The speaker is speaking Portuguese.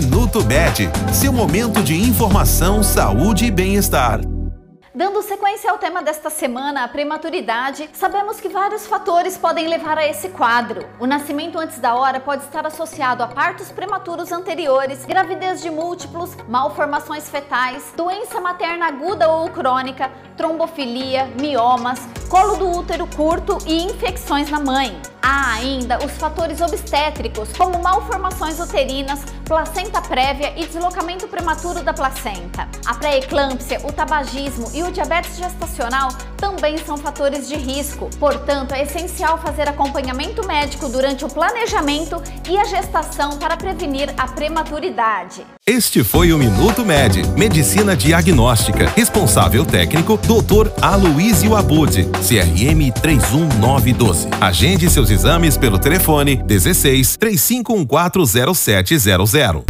Minuto Med, seu momento de informação, saúde e bem-estar. Dando sequência ao tema desta semana, a prematuridade, sabemos que vários fatores podem levar a esse quadro. O nascimento antes da hora pode estar associado a partos prematuros anteriores, gravidez de múltiplos, malformações fetais, doença materna aguda ou crônica, trombofilia, miomas, colo do útero curto e infecções na mãe. Há ainda os fatores obstétricos, como malformações uterinas, placenta prévia e deslocamento prematuro da placenta. A pré-eclâmpsia, o tabagismo e o diabetes gestacional também são fatores de risco. Portanto, é essencial fazer acompanhamento médico durante o planejamento e a gestação para prevenir a prematuridade. Este foi o Minuto Med, Medicina Diagnóstica. Responsável técnico, Dr. Aloysio Abud, CRM 31912. Agende seus exames pelo telefone 16 35140700.